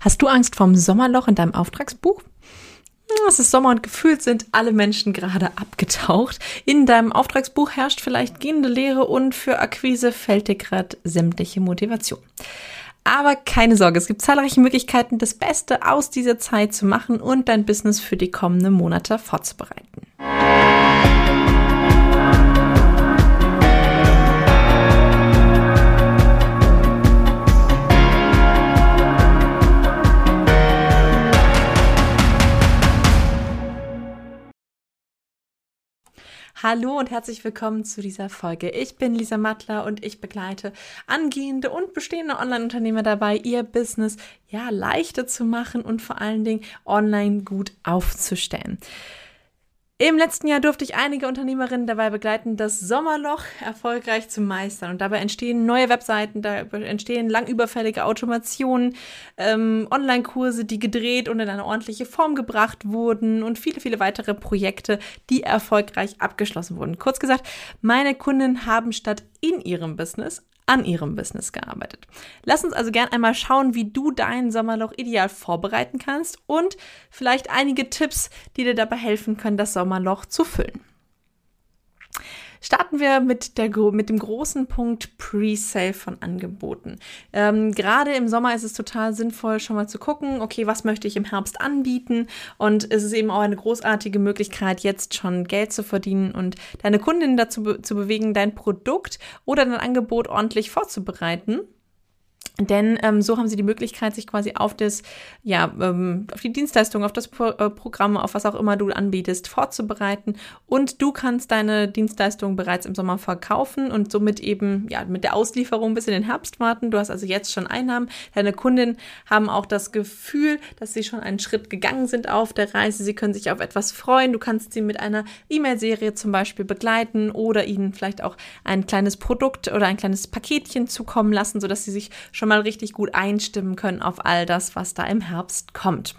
Hast du Angst vorm Sommerloch in deinem Auftragsbuch? Es ist Sommer und gefühlt sind alle Menschen gerade abgetaucht. In deinem Auftragsbuch herrscht vielleicht gehende Leere und für Akquise fällt dir gerade sämtliche Motivation. Aber keine Sorge, es gibt zahlreiche Möglichkeiten, das Beste aus dieser Zeit zu machen und dein Business für die kommenden Monate vorzubereiten. Hallo und herzlich willkommen zu dieser Folge. Ich bin Lisa Mattler und ich begleite angehende und bestehende Online-Unternehmer dabei, ihr Business ja leichter zu machen und vor allen Dingen online gut aufzustellen. Im letzten Jahr durfte ich einige Unternehmerinnen dabei begleiten, das Sommerloch erfolgreich zu meistern. Und dabei entstehen neue Webseiten, da entstehen langüberfällige Automationen, ähm, Online-Kurse, die gedreht und in eine ordentliche Form gebracht wurden und viele, viele weitere Projekte, die erfolgreich abgeschlossen wurden. Kurz gesagt, meine Kunden haben statt in ihrem Business an ihrem Business gearbeitet. Lass uns also gern einmal schauen, wie du dein Sommerloch ideal vorbereiten kannst und vielleicht einige Tipps, die dir dabei helfen können, das Sommerloch zu füllen. Starten wir mit, der, mit dem großen Punkt Pre-Sale von Angeboten. Ähm, Gerade im Sommer ist es total sinnvoll, schon mal zu gucken, okay, was möchte ich im Herbst anbieten? Und es ist eben auch eine großartige Möglichkeit, jetzt schon Geld zu verdienen und deine Kundinnen dazu be zu bewegen, dein Produkt oder dein Angebot ordentlich vorzubereiten denn ähm, so haben sie die Möglichkeit, sich quasi auf das, ja, ähm, auf die Dienstleistung, auf das Pro äh, Programm, auf was auch immer du anbietest, vorzubereiten. Und du kannst deine Dienstleistung bereits im Sommer verkaufen und somit eben, ja, mit der Auslieferung bis in den Herbst warten. Du hast also jetzt schon Einnahmen. Deine Kundinnen haben auch das Gefühl, dass sie schon einen Schritt gegangen sind auf der Reise. Sie können sich auf etwas freuen. Du kannst sie mit einer E-Mail-Serie zum Beispiel begleiten oder ihnen vielleicht auch ein kleines Produkt oder ein kleines Paketchen zukommen lassen, sodass sie sich schon mal richtig gut einstimmen können auf all das, was da im Herbst kommt.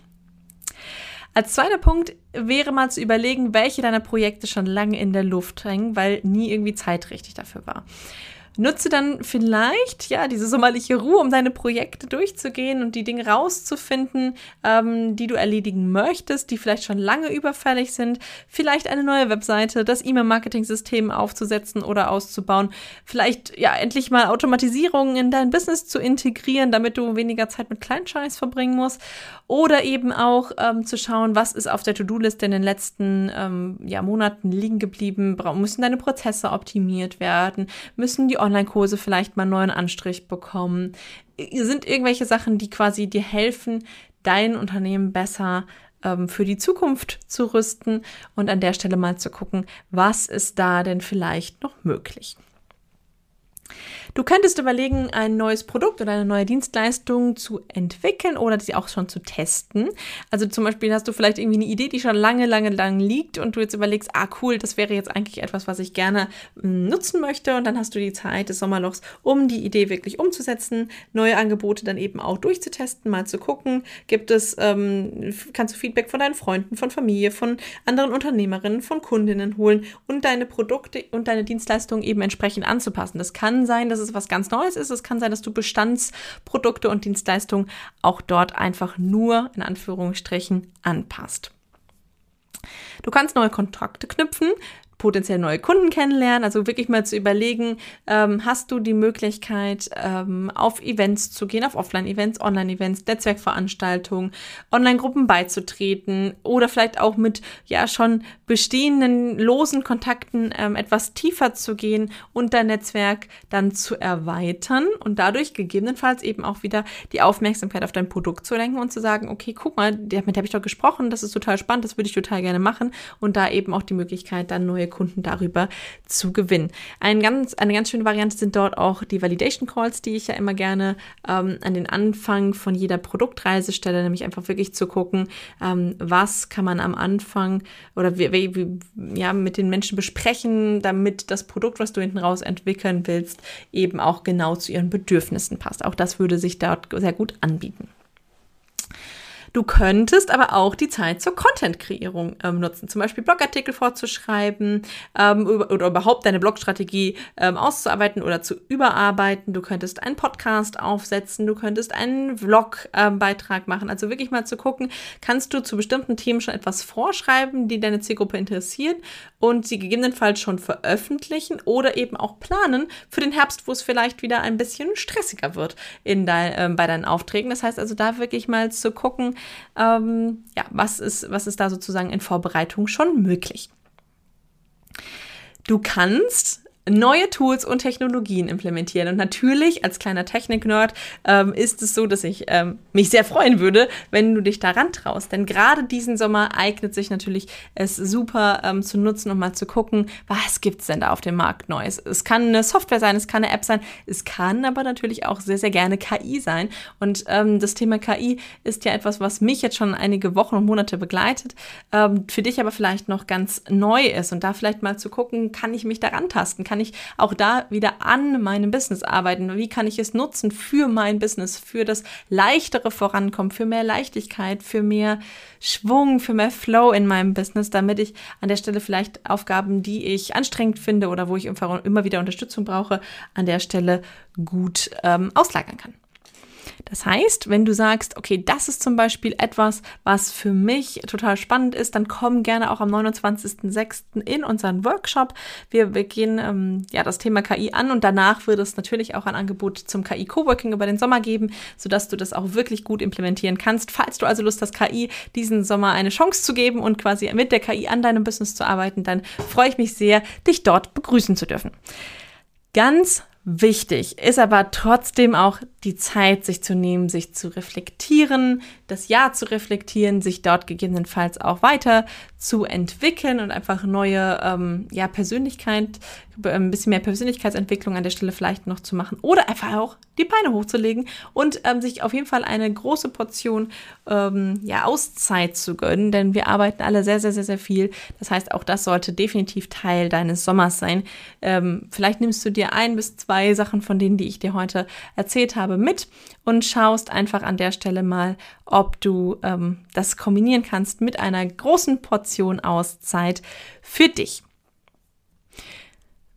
Als zweiter Punkt wäre mal zu überlegen, welche deiner Projekte schon lange in der Luft hängen, weil nie irgendwie zeitrichtig dafür war. Nutze dann vielleicht ja diese sommerliche Ruhe, um deine Projekte durchzugehen und die Dinge rauszufinden, ähm, die du erledigen möchtest, die vielleicht schon lange überfällig sind. Vielleicht eine neue Webseite, das E-Mail-Marketing-System aufzusetzen oder auszubauen. Vielleicht ja endlich mal Automatisierungen in dein Business zu integrieren, damit du weniger Zeit mit Kleinscheiß verbringen musst. Oder eben auch ähm, zu schauen, was ist auf der To-Do-Liste in den letzten ähm, ja, Monaten liegen geblieben. Müssen deine Prozesse optimiert werden? Müssen die Online-Kurse vielleicht mal einen neuen Anstrich bekommen? Sind irgendwelche Sachen, die quasi dir helfen, dein Unternehmen besser ähm, für die Zukunft zu rüsten und an der Stelle mal zu gucken, was ist da denn vielleicht noch möglich? Du könntest überlegen, ein neues Produkt oder eine neue Dienstleistung zu entwickeln oder sie auch schon zu testen. Also zum Beispiel hast du vielleicht irgendwie eine Idee, die schon lange, lange, lange liegt und du jetzt überlegst, ah cool, das wäre jetzt eigentlich etwas, was ich gerne hm, nutzen möchte und dann hast du die Zeit des Sommerlochs, um die Idee wirklich umzusetzen, neue Angebote dann eben auch durchzutesten, mal zu gucken, gibt es, ähm, kannst du Feedback von deinen Freunden, von Familie, von anderen Unternehmerinnen, von Kundinnen holen und deine Produkte und deine Dienstleistungen eben entsprechend anzupassen. Das kann sein, dass es was ganz Neues ist. Es kann sein, dass du Bestandsprodukte und Dienstleistungen auch dort einfach nur in Anführungsstrichen anpasst. Du kannst neue Kontakte knüpfen potenziell neue Kunden kennenlernen. Also wirklich mal zu überlegen, ähm, hast du die Möglichkeit, ähm, auf Events zu gehen, auf Offline-Events, Online-Events, Netzwerkveranstaltungen, Online-Gruppen beizutreten oder vielleicht auch mit ja schon bestehenden losen Kontakten ähm, etwas tiefer zu gehen und dein Netzwerk dann zu erweitern und dadurch gegebenenfalls eben auch wieder die Aufmerksamkeit auf dein Produkt zu lenken und zu sagen, okay, guck mal, damit habe ich doch gesprochen, das ist total spannend, das würde ich total gerne machen und da eben auch die Möglichkeit, dann neue Kunden darüber zu gewinnen. Ein ganz, eine ganz schöne Variante sind dort auch die Validation Calls, die ich ja immer gerne ähm, an den Anfang von jeder Produktreise stelle, nämlich einfach wirklich zu gucken, ähm, was kann man am Anfang oder wie, wie, ja, mit den Menschen besprechen, damit das Produkt, was du hinten raus entwickeln willst, eben auch genau zu ihren Bedürfnissen passt. Auch das würde sich dort sehr gut anbieten. Du könntest aber auch die Zeit zur Content-Kreierung ähm, nutzen, zum Beispiel Blogartikel vorzuschreiben ähm, oder überhaupt deine Blogstrategie ähm, auszuarbeiten oder zu überarbeiten. Du könntest einen Podcast aufsetzen, du könntest einen Vlog-Beitrag machen. Also wirklich mal zu gucken, kannst du zu bestimmten Themen schon etwas vorschreiben, die deine Zielgruppe interessieren und sie gegebenenfalls schon veröffentlichen oder eben auch planen für den Herbst, wo es vielleicht wieder ein bisschen stressiger wird in dein, äh, bei deinen Aufträgen. Das heißt also da wirklich mal zu gucken, ähm, ja, was ist, was ist da sozusagen in Vorbereitung schon möglich. Du kannst neue Tools und Technologien implementieren. Und natürlich, als kleiner Technik-Nerd, ähm, ist es so, dass ich ähm, mich sehr freuen würde, wenn du dich daran traust. Denn gerade diesen Sommer eignet sich natürlich es super ähm, zu nutzen, um mal zu gucken, was gibt's denn da auf dem Markt Neues. Es kann eine Software sein, es kann eine App sein, es kann aber natürlich auch sehr, sehr gerne KI sein. Und ähm, das Thema KI ist ja etwas, was mich jetzt schon einige Wochen und Monate begleitet, ähm, für dich aber vielleicht noch ganz neu ist. Und da vielleicht mal zu gucken, kann ich mich daran tasten? Kann ich auch da wieder an meinem Business arbeiten? Wie kann ich es nutzen für mein Business, für das leichtere Vorankommen, für mehr Leichtigkeit, für mehr Schwung, für mehr Flow in meinem Business, damit ich an der Stelle vielleicht Aufgaben, die ich anstrengend finde oder wo ich immer wieder Unterstützung brauche, an der Stelle gut ähm, auslagern kann. Das heißt, wenn du sagst, okay, das ist zum Beispiel etwas, was für mich total spannend ist, dann komm gerne auch am 29.06. in unseren Workshop. Wir, wir gehen ähm, ja das Thema KI an und danach wird es natürlich auch ein Angebot zum KI Coworking über den Sommer geben, sodass du das auch wirklich gut implementieren kannst. Falls du also Lust hast, KI diesen Sommer eine Chance zu geben und quasi mit der KI an deinem Business zu arbeiten, dann freue ich mich sehr, dich dort begrüßen zu dürfen. Ganz wichtig ist aber trotzdem auch die Zeit, sich zu nehmen, sich zu reflektieren, das Jahr zu reflektieren, sich dort gegebenenfalls auch weiter zu entwickeln und einfach neue ähm, ja, Persönlichkeit, ein bisschen mehr Persönlichkeitsentwicklung an der Stelle vielleicht noch zu machen oder einfach auch die Beine hochzulegen und ähm, sich auf jeden Fall eine große Portion ähm, ja, Auszeit zu gönnen, denn wir arbeiten alle sehr, sehr, sehr, sehr viel. Das heißt, auch das sollte definitiv Teil deines Sommers sein. Ähm, vielleicht nimmst du dir ein bis zwei Sachen von denen, die ich dir heute erzählt habe, mit und schaust einfach an der Stelle mal, ob du ähm, das kombinieren kannst mit einer großen Portion Auszeit für dich.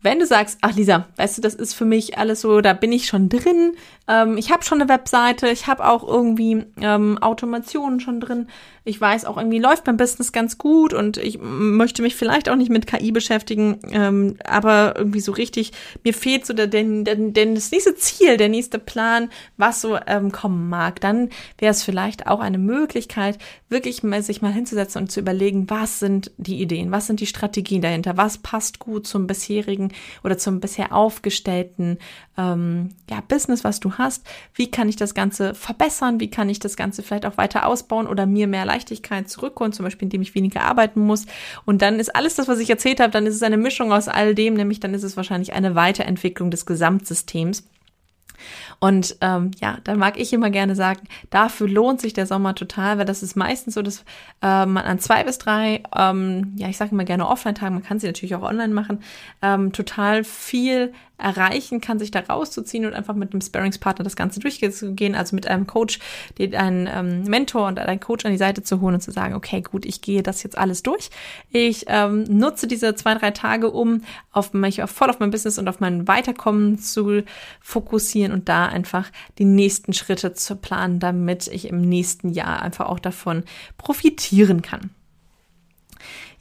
Wenn du sagst, ach Lisa, weißt du, das ist für mich alles so, da bin ich schon drin, ähm, ich habe schon eine Webseite, ich habe auch irgendwie ähm, Automationen schon drin, ich weiß auch irgendwie läuft mein Business ganz gut und ich möchte mich vielleicht auch nicht mit KI beschäftigen, ähm, aber irgendwie so richtig, mir fehlt so der, der, der, das nächste Ziel, der nächste Plan, was so ähm, kommen mag. Dann wäre es vielleicht auch eine Möglichkeit, wirklich mal sich mal hinzusetzen und zu überlegen, was sind die Ideen, was sind die Strategien dahinter, was passt gut zum bisherigen oder zum bisher aufgestellten ähm, ja, Business, was du hast, wie kann ich das Ganze verbessern, wie kann ich das Ganze vielleicht auch weiter ausbauen oder mir mehr Leichtigkeit zurückholen, zum Beispiel indem ich weniger arbeiten muss. Und dann ist alles das, was ich erzählt habe, dann ist es eine Mischung aus all dem, nämlich dann ist es wahrscheinlich eine Weiterentwicklung des Gesamtsystems. Und ähm, ja, dann mag ich immer gerne sagen, dafür lohnt sich der Sommer total, weil das ist meistens so, dass äh, man an zwei bis drei, ähm, ja, ich sage immer gerne Offline-Tagen, man kann sie natürlich auch online machen, ähm, total viel erreichen kann, sich da rauszuziehen und einfach mit einem Sparringspartner das Ganze durchzugehen, also mit einem Coach, den einen ähm, Mentor und einen Coach an die Seite zu holen und zu sagen, okay, gut, ich gehe das jetzt alles durch. Ich ähm, nutze diese zwei, drei Tage, um auf mich voll auf mein Business und auf mein Weiterkommen zu fokussieren und da einfach die nächsten Schritte zu planen, damit ich im nächsten Jahr einfach auch davon profitieren kann.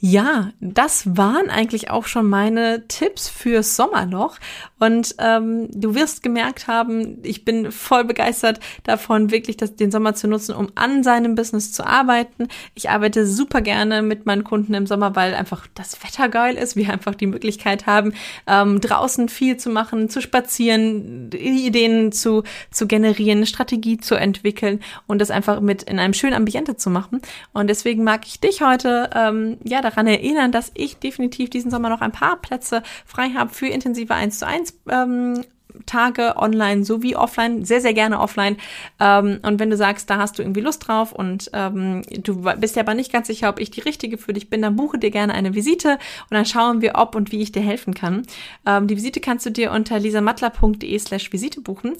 Ja, das waren eigentlich auch schon meine Tipps fürs Sommerloch. Und ähm, du wirst gemerkt haben, ich bin voll begeistert davon, wirklich das, den Sommer zu nutzen, um an seinem Business zu arbeiten. Ich arbeite super gerne mit meinen Kunden im Sommer, weil einfach das Wetter geil ist, wir einfach die Möglichkeit haben, ähm, draußen viel zu machen, zu spazieren, Ideen zu, zu generieren, Strategie zu entwickeln und das einfach mit in einem schönen Ambiente zu machen. Und deswegen mag ich dich heute ähm, ja daran erinnern, dass ich definitiv diesen Sommer noch ein paar Plätze frei habe für intensive 1 zu 1 ähm, Tage online sowie offline, sehr, sehr gerne offline. Ähm, und wenn du sagst, da hast du irgendwie Lust drauf und ähm, du bist ja aber nicht ganz sicher, ob ich die richtige für dich bin, dann buche dir gerne eine Visite und dann schauen wir, ob und wie ich dir helfen kann. Ähm, die Visite kannst du dir unter lisamattler.de slash Visite buchen.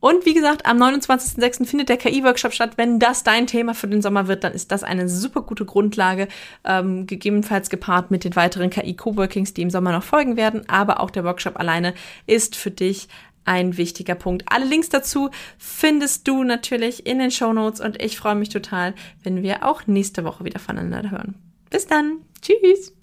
Und wie gesagt, am 29.06. findet der KI-Workshop statt. Wenn das dein Thema für den Sommer wird, dann ist das eine super gute Grundlage, ähm, gegebenenfalls gepaart mit den weiteren KI-Coworkings, die im Sommer noch folgen werden. Aber auch der Workshop alleine ist für dich ein wichtiger Punkt. Alle Links dazu findest du natürlich in den Show Notes und ich freue mich total, wenn wir auch nächste Woche wieder voneinander hören. Bis dann. Tschüss.